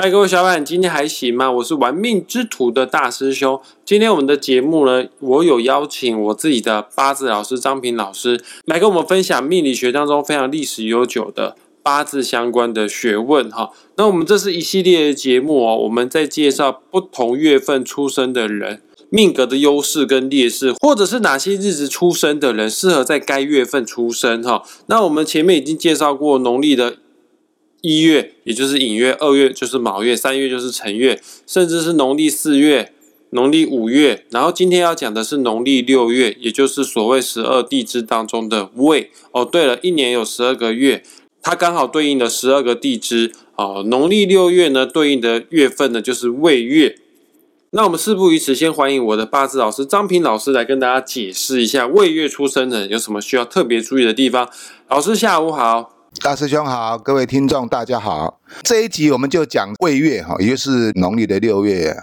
嗨，各位小伙伴，今天还行吗？我是玩命之徒的大师兄。今天我们的节目呢，我有邀请我自己的八字老师张平老师来跟我们分享命理学当中非常历史悠久的八字相关的学问哈。那我们这是一系列的节目哦，我们在介绍不同月份出生的人命格的优势跟劣势，或者是哪些日子出生的人适合在该月份出生哈。那我们前面已经介绍过农历的。一月，也就是寅月；二月就是卯月；三月就是辰月，甚至是农历四月、农历五月。然后今天要讲的是农历六月，也就是所谓十二地支当中的未。哦，对了，一年有十二个月，它刚好对应的十二个地支。哦，农历六月呢，对应的月份呢就是未月。那我们事不宜迟，先欢迎我的八字老师张平老师来跟大家解释一下未月出生的有什么需要特别注意的地方。老师下午好。大师兄好，各位听众大家好。这一集我们就讲未月哈，也就是农历的六月。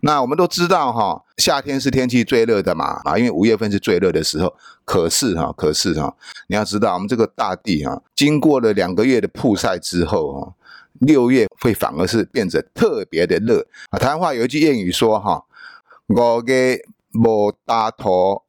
那我们都知道哈，夏天是天气最热的嘛啊，因为五月份是最热的时候。可是哈，可是哈，你要知道我们这个大地哈，经过了两个月的曝晒之后哈，六月会反而是变得特别的热啊。台湾话有一句谚语说哈，五月无大头，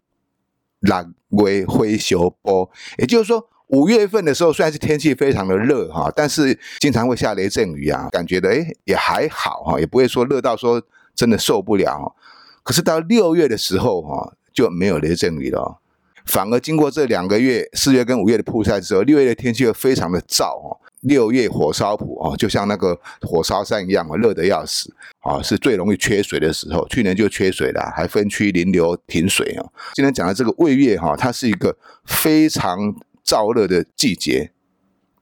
六月会小波，也就是说。五月份的时候，虽然是天气非常的热哈，但是经常会下雷阵雨啊，感觉的哎也还好哈，也不会说热到说真的受不了。可是到六月的时候哈，就没有雷阵雨了，反而经过这两个月四月跟五月的曝晒之后，六月的天气又非常的燥哦。六月火烧谱哦，就像那个火烧山一样啊，热的要死啊，是最容易缺水的时候。去年就缺水了，还分区临流停水啊。今天讲的这个未月哈，它是一个非常。燥热的季节，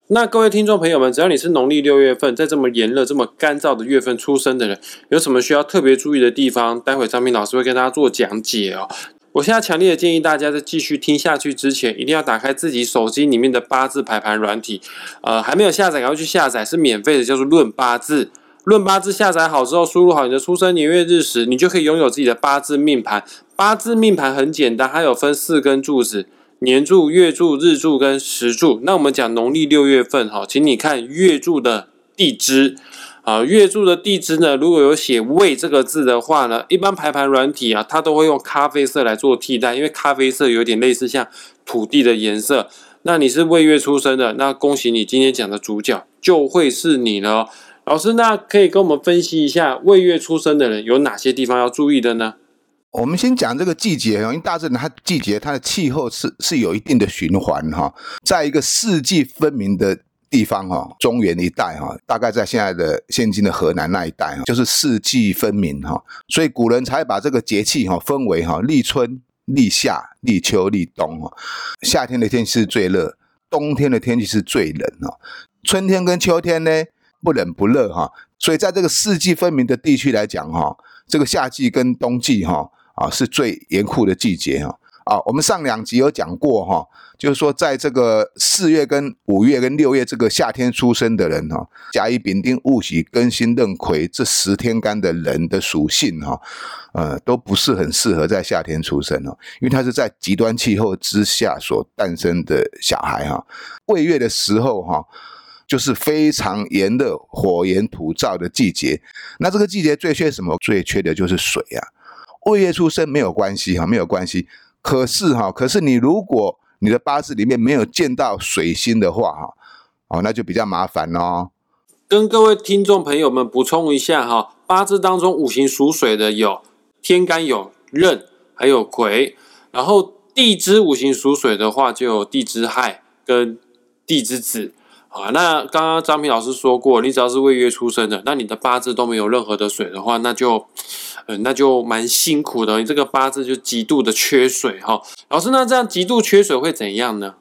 那各位听众朋友们，只要你是农历六月份，在这么炎热、这么干燥的月份出生的人，有什么需要特别注意的地方？待会张明老师会跟大家做讲解哦。我现在强烈的建议大家在继续听下去之前，一定要打开自己手机里面的八字排盘软体，呃，还没有下载，赶快去下载，是免费的，叫做《论八字》。论八字下载好之后，输入好你的出生年月日时，你就可以拥有自己的八字命盘。八字命盘很简单，它有分四根柱子。年柱、月柱、日柱跟时柱，那我们讲农历六月份哈，请你看月柱的地支啊，月柱的地支呢，如果有写未这个字的话呢，一般排盘软体啊，它都会用咖啡色来做替代，因为咖啡色有点类似像土地的颜色。那你是未月出生的，那恭喜你，今天讲的主角就会是你了。老师，那可以跟我们分析一下未月出生的人有哪些地方要注意的呢？我们先讲这个季节因为大自然，它季节它的气候是是有一定的循环哈，在一个四季分明的地方哈，中原一带哈，大概在现在的现今的河南那一带哈，就是四季分明哈，所以古人才把这个节气哈分为哈立春、立夏、立秋、立冬哈。夏天的天气是最热，冬天的天气是最冷哈，春天跟秋天呢不冷不热哈，所以在这个四季分明的地区来讲哈，这个夏季跟冬季哈。啊，是最严酷的季节哈！啊，我们上两集有讲过哈，就是说在这个四月、跟五月、跟六月这个夏天出生的人哈，甲乙丙丁戊己庚辛壬癸这十天干的人的属性哈，呃，都不是很适合在夏天出生哦，因为他是在极端气候之下所诞生的小孩哈。未月的时候哈，就是非常炎热、火炎土燥的季节，那这个季节最缺什么？最缺的就是水啊。未月出生没有关系哈，没有关系。可是哈，可是你如果你的八字里面没有见到水星的话哈，哦，那就比较麻烦哦。跟各位听众朋友们补充一下哈，八字当中五行属水的有天干有壬，还有癸。然后地支五行属水的话，就有地支亥跟地支子。啊，那刚刚张平老师说过，你只要是未月出生的，那你的八字都没有任何的水的话，那就，嗯，那就蛮辛苦的，你这个八字就极度的缺水哈。老师，那这样极度缺水会怎样呢？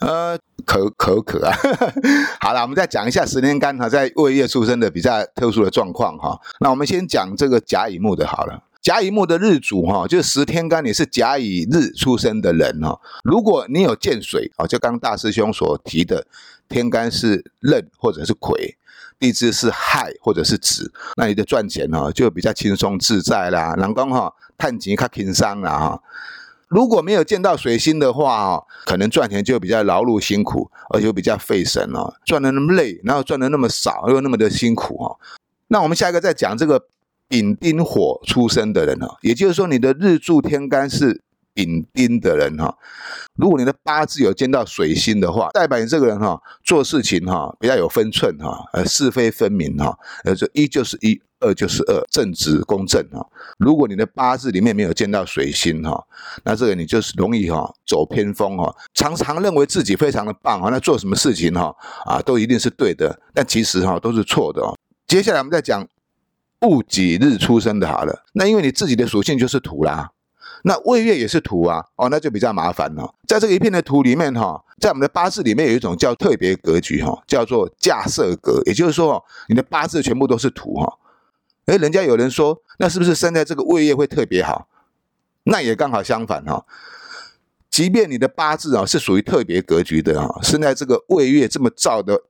呃，可可可啊。好了，我们再讲一下十年干哈，在未月出生的比较特殊的状况哈。那我们先讲这个甲乙木的好了。甲乙木的日主哈，就是十天干，你是甲乙日出生的人哈。如果你有见水啊，就刚大师兄所提的。天干是壬或者是癸，地支是亥或者是子，那你的赚钱哈就比较轻松自在啦。人讲哈，探钱较轻松啦哈。如果没有见到水星的话哦，可能赚钱就比较劳碌辛苦，而且比较费神哦，赚的那么累，然后赚的那么少，又那么的辛苦哦。那我们下一个再讲这个丙丁火出生的人哦，也就是说你的日柱天干是丙丁的人哈，如果你的八字有见到水星的话，代表你这个人哈做事情哈比较有分寸哈，呃是非分明哈，呃这一就是一，二就是二，正直公正哈。如果你的八字里面没有见到水星哈，那这个你就是容易哈走偏锋哈，常常认为自己非常的棒哈，那做什么事情哈啊都一定是对的，但其实哈都是错的哦。接下来我们再讲戊己日出生的，好了，那因为你自己的属性就是土啦，那未月也是土啊，哦，那就比较麻烦了。在这个一片的土里面哈，在我们的八字里面有一种叫特别格局哈，叫做架设格，也就是说你的八字全部都是土哈。哎，人家有人说，那是不是生在这个未月会特别好？那也刚好相反哈。即便你的八字啊是属于特别格局的啊，生在这个未月这么燥的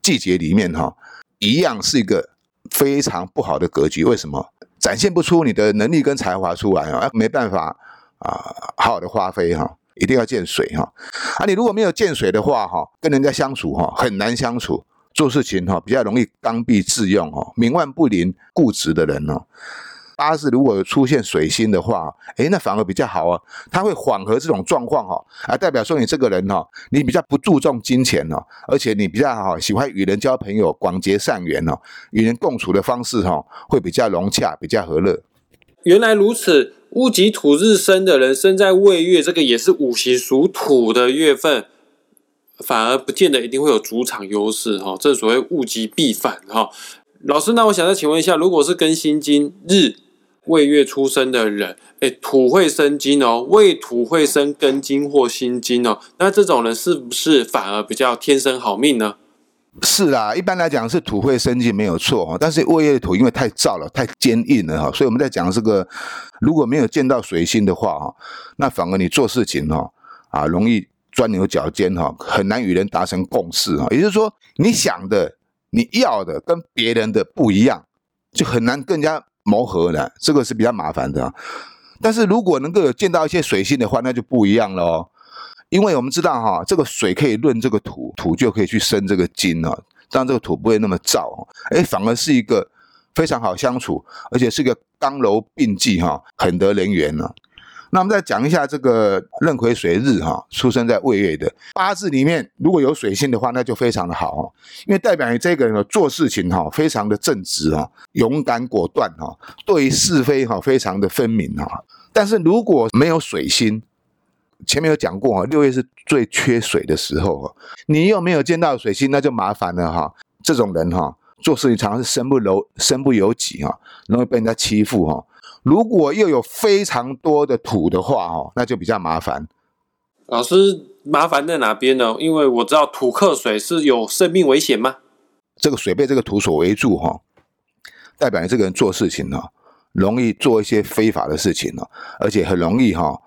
季节里面哈。一样是一个非常不好的格局，为什么展现不出你的能力跟才华出来啊？没办法啊，好好的发挥哈，一定要见水哈。啊，你如果没有见水的话哈，跟人家相处哈很难相处，做事情哈比较容易刚愎自用哦，冥顽不灵、固执的人哦。八字如果出现水星的话，诶，那反而比较好啊，它会缓和这种状况哈，啊，代表说你这个人哈，你比较不注重金钱哦，而且你比较好喜欢与人交朋友，广结善缘哦，与人共处的方式哈，会比较融洽，比较和乐。原来如此，戊己土日生的人生在未月，这个也是五行属土的月份，反而不见得一定会有主场优势哈，正所谓物极必反哈。老师，那我想再请问一下，如果是跟辛金日未月出生的人，哎，土会生金哦，未土会生庚金或心金哦，那这种人是不是反而比较天生好命呢？是啊，一般来讲是土会生金没有错哈，但是未月土因为太燥了，太坚硬了哈，所以我们在讲这个如果没有见到水星的话哈，那反而你做事情哈啊容易钻牛角尖哈，很难与人达成共识哈，也就是说你想的。你要的跟别人的不一样，就很难更加磨合呢，这个是比较麻烦的。但是如果能够有见到一些水性的话，那就不一样了哦。因为我们知道哈，这个水可以润这个土，土就可以去生这个金了，让这个土不会那么燥，哎，反而是一个非常好相处，而且是个刚柔并济哈，很得人缘呢。那我们再讲一下这个壬癸水日哈，出生在未月的八字里面，如果有水星的话，那就非常的好哦，因为代表你这个人做事情哈，非常的正直哈，勇敢果断哈，对是非哈，非常的分明哈。但是如果没有水星，前面有讲过哈，六月是最缺水的时候哈，你又没有见到水星，那就麻烦了哈。这种人哈，做事情常常是身不由身不由己哈，容易被人家欺负哈。如果又有非常多的土的话，哦，那就比较麻烦。老师，麻烦在哪边呢？因为我知道土克水是有生命危险吗？这个水被这个土所围住，哈，代表你这个人做事情呢，容易做一些非法的事情呢，而且很容易哈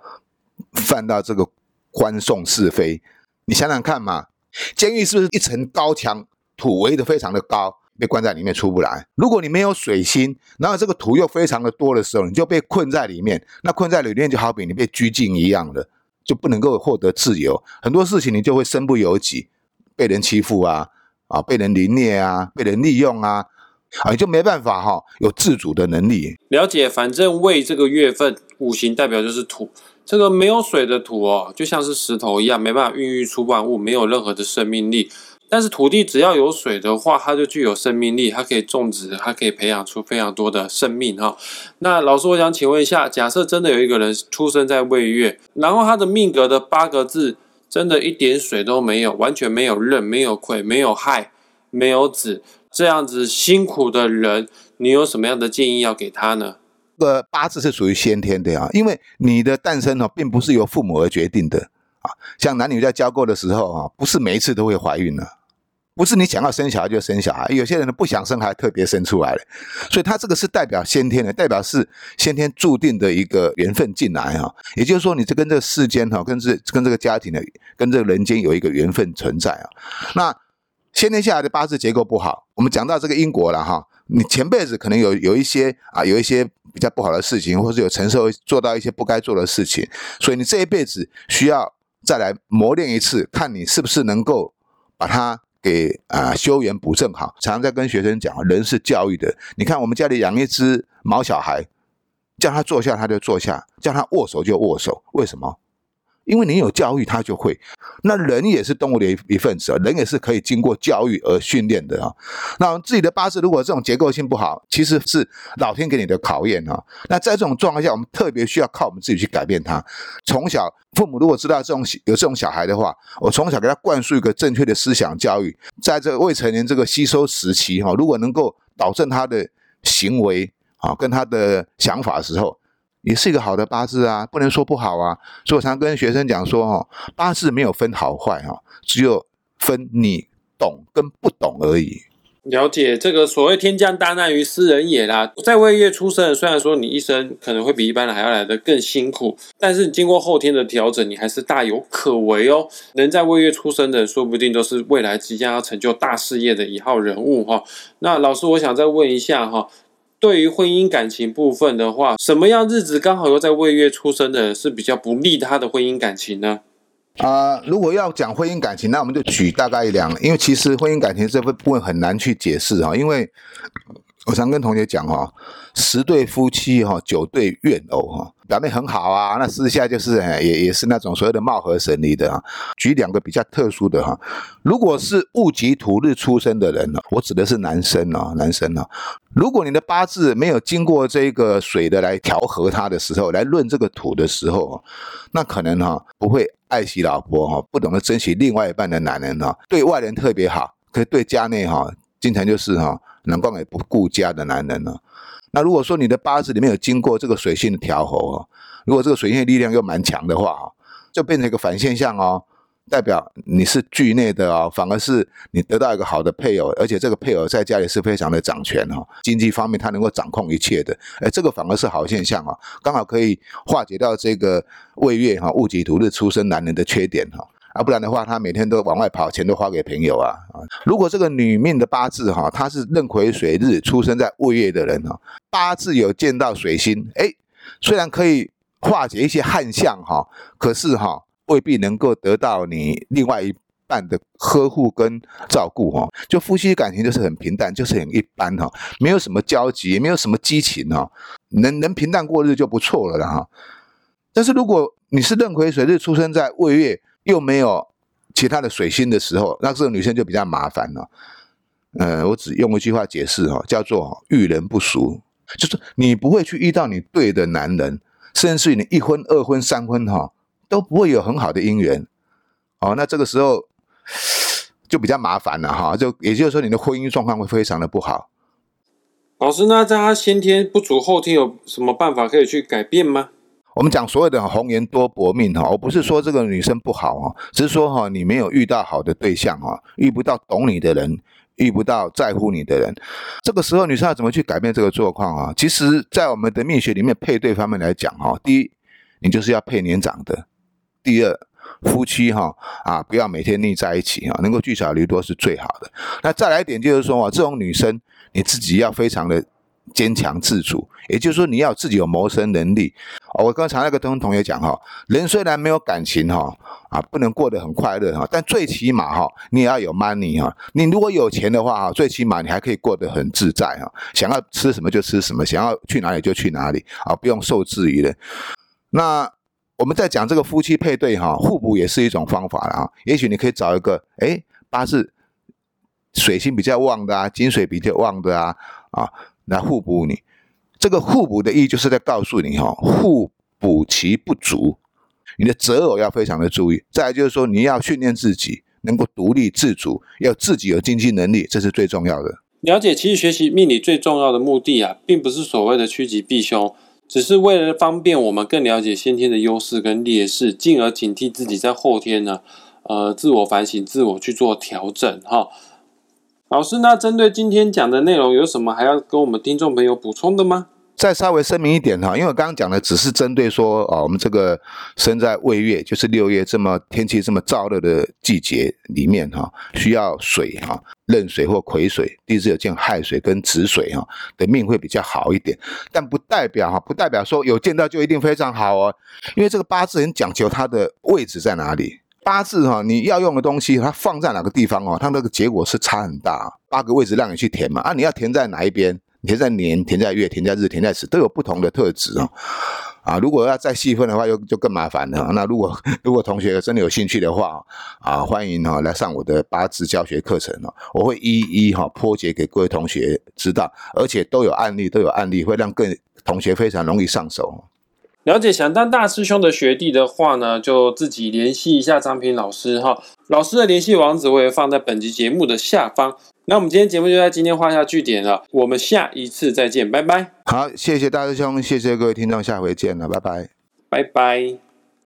犯到这个官送是非。你想想看嘛，监狱是不是一层高墙，土围的非常的高？被关在里面出不来。如果你没有水星，然后这个土又非常的多的时候，你就被困在里面。那困在里面就好比你被拘禁一样的，就不能够获得自由。很多事情你就会身不由己，被人欺负啊，啊，被人凌虐啊，被人利用啊，啊，你就没办法哈，有自主的能力。了解，反正未这个月份五行代表就是土，这个没有水的土哦，就像是石头一样，没办法孕育出万物，没有任何的生命力。但是土地只要有水的话，它就具有生命力，它可以种植，它可以培养出非常多的生命哈。那老师，我想请问一下，假设真的有一个人出生在未月，然后他的命格的八个字真的一点水都没有，完全没有壬，没有癸，没有亥，没有子，这样子辛苦的人，你有什么样的建议要给他呢？这个八字是属于先天的啊，因为你的诞生呢，并不是由父母而决定的啊。像男女在交媾的时候啊，不是每一次都会怀孕的，不是你想要生小孩就生小孩，有些人呢不想生孩特别生出来了，所以他这个是代表先天的，代表是先天注定的一个缘分进来哈，也就是说你这跟这个世间哈，跟这跟这个家庭的，跟这个人间有一个缘分存在啊。那先天下来的八字结构不好，我们讲到这个因果了哈，你前辈子可能有有一些啊，有一些比较不好的事情，或是有承受做到一些不该做的事情，所以你这一辈子需要。再来磨练一次，看你是不是能够把它给啊修缘补正好。常常在跟学生讲，人是教育的。你看我们家里养一只毛小孩，叫他坐下他就坐下，叫他握手就握手，为什么？因为你有教育，他就会。那人也是动物的一一份子，人也是可以经过教育而训练的啊。那自己的八字如果这种结构性不好，其实是老天给你的考验啊。那在这种状况下，我们特别需要靠我们自己去改变它。从小，父母如果知道这种有这种小孩的话，我从小给他灌输一个正确的思想教育，在这个未成年这个吸收时期哈，如果能够导正他的行为啊，跟他的想法的时候。也是一个好的八字啊，不能说不好啊。所以我常跟学生讲说，哈，八字没有分好坏哈，只有分你懂跟不懂而已。了解这个所谓天降大难于斯人也啦，在未月出生，虽然说你一生可能会比一般人还要来的更辛苦，但是经过后天的调整，你还是大有可为哦。能在未月出生的，说不定都是未来即将要成就大事业的一号人物哈。那老师，我想再问一下哈。对于婚姻感情部分的话，什么样日子刚好又在未月出生的，是比较不利他的婚姻感情呢？啊，如果要讲婚姻感情，那我们就举大概两，因为其实婚姻感情这部分很难去解释哈，因为我常跟同学讲哈，十对夫妻哈，九对怨偶哈。表面很好啊，那私下就是也也是那种所谓的貌合神离的啊。举两个比较特殊的哈，如果是戊己土日出生的人呢，我指的是男生啊，男生啊，如果你的八字没有经过这个水的来调和它的时候，来论这个土的时候，那可能哈不会爱惜老婆哈，不懂得珍惜另外一半的男人哈，对外人特别好，可是对家内哈，经常就是哈冷光也不顾家的男人呢。那如果说你的八字里面有经过这个水性的调和哦，如果这个水性力量又蛮强的话哈，就变成一个反现象哦，代表你是惧内的哦，反而是你得到一个好的配偶，而且这个配偶在家里是非常的掌权哈，经济方面他能够掌控一切的，哎，这个反而是好现象啊，刚好可以化解掉这个未月哈戊己土日出生男人的缺点哈。啊，不然的话，他每天都往外跑，钱都花给朋友啊啊！如果这个女命的八字哈，她是壬癸水日出生在未月的人哈，八字有见到水星，哎，虽然可以化解一些旱象哈，可是哈，未必能够得到你另外一半的呵护跟照顾哈。就夫妻感情就是很平淡，就是很一般哈，没有什么交集，也没有什么激情哈，能能平淡过日就不错了哈。但是如果你是壬癸水日出生在未月，又没有其他的水星的时候，那这个女生就比较麻烦了。呃，我只用一句话解释哈，叫做遇人不淑，就是你不会去遇到你对的男人，甚至于你一婚、二婚、三婚哈，都不会有很好的姻缘。哦，那这个时候就比较麻烦了哈，就也就是说你的婚姻状况会非常的不好。老师，那在他先天不足，后天有什么办法可以去改变吗？我们讲所有的红颜多薄命哈，我不是说这个女生不好哈，只是说哈，你没有遇到好的对象哈，遇不到懂你的人，遇不到在乎你的人，这个时候女生要怎么去改变这个状况啊？其实，在我们的命学里面配对方面来讲哈，第一，你就是要配年长的；第二，夫妻哈啊，不要每天腻在一起哈，能够聚少离多是最好的。那再来一点就是说啊，这种女生你自己要非常的。坚强自主，也就是说你要自己有谋生能力。我刚才那个同同学讲哈，人虽然没有感情哈，啊不能过得很快乐哈，但最起码哈，你也要有 money 哈。你如果有钱的话哈，最起码你还可以过得很自在哈。想要吃什么就吃什么，想要去哪里就去哪里啊，不用受制于人。那我们在讲这个夫妻配对哈，互补也是一种方法了啊。也许你可以找一个哎八字水星比较旺的啊，金水比较旺的啊啊。来互补你，这个互补的意义就是在告诉你哈，互补其不足，你的择偶要非常的注意。再就是说，你要训练自己能够独立自主，要自己有经济能力，这是最重要的。了解，其实学习命理最重要的目的啊，并不是所谓的趋吉避凶，只是为了方便我们更了解先天的优势跟劣势，进而警惕自己在后天呢，呃，自我反省、自我去做调整哈。老师，那针对今天讲的内容，有什么还要跟我们听众朋友补充的吗？再稍微声明一点哈，因为我刚刚讲的只是针对说，哦，我们这个生在未月，就是六月这么天气这么燥热的季节里面哈，需要水哈，壬水或癸水，地支有见亥水跟子水哈的命会比较好一点，但不代表哈，不代表说有见到就一定非常好哦，因为这个八字很讲究它的位置在哪里。八字哈，你要用的东西，它放在哪个地方哦，它那个结果是差很大。八个位置让你去填嘛，啊，你要填在哪一边？填在年，填在月，填在日，填在时，都有不同的特质哦。啊，如果要再细分的话，又就更麻烦了。那如果如果同学真的有兴趣的话，啊，欢迎哈来上我的八字教学课程哦，我会一一哈破解给各位同学知道，而且都有案例，都有案例，会让各同学非常容易上手。了解想当大师兄的学弟的话呢，就自己联系一下张平老师哈。老师的联系网址我也放在本集节目的下方。那我们今天节目就在今天画下句点了，我们下一次再见，拜拜。好，谢谢大师兄，谢谢各位听众，下回见了，拜拜，拜拜。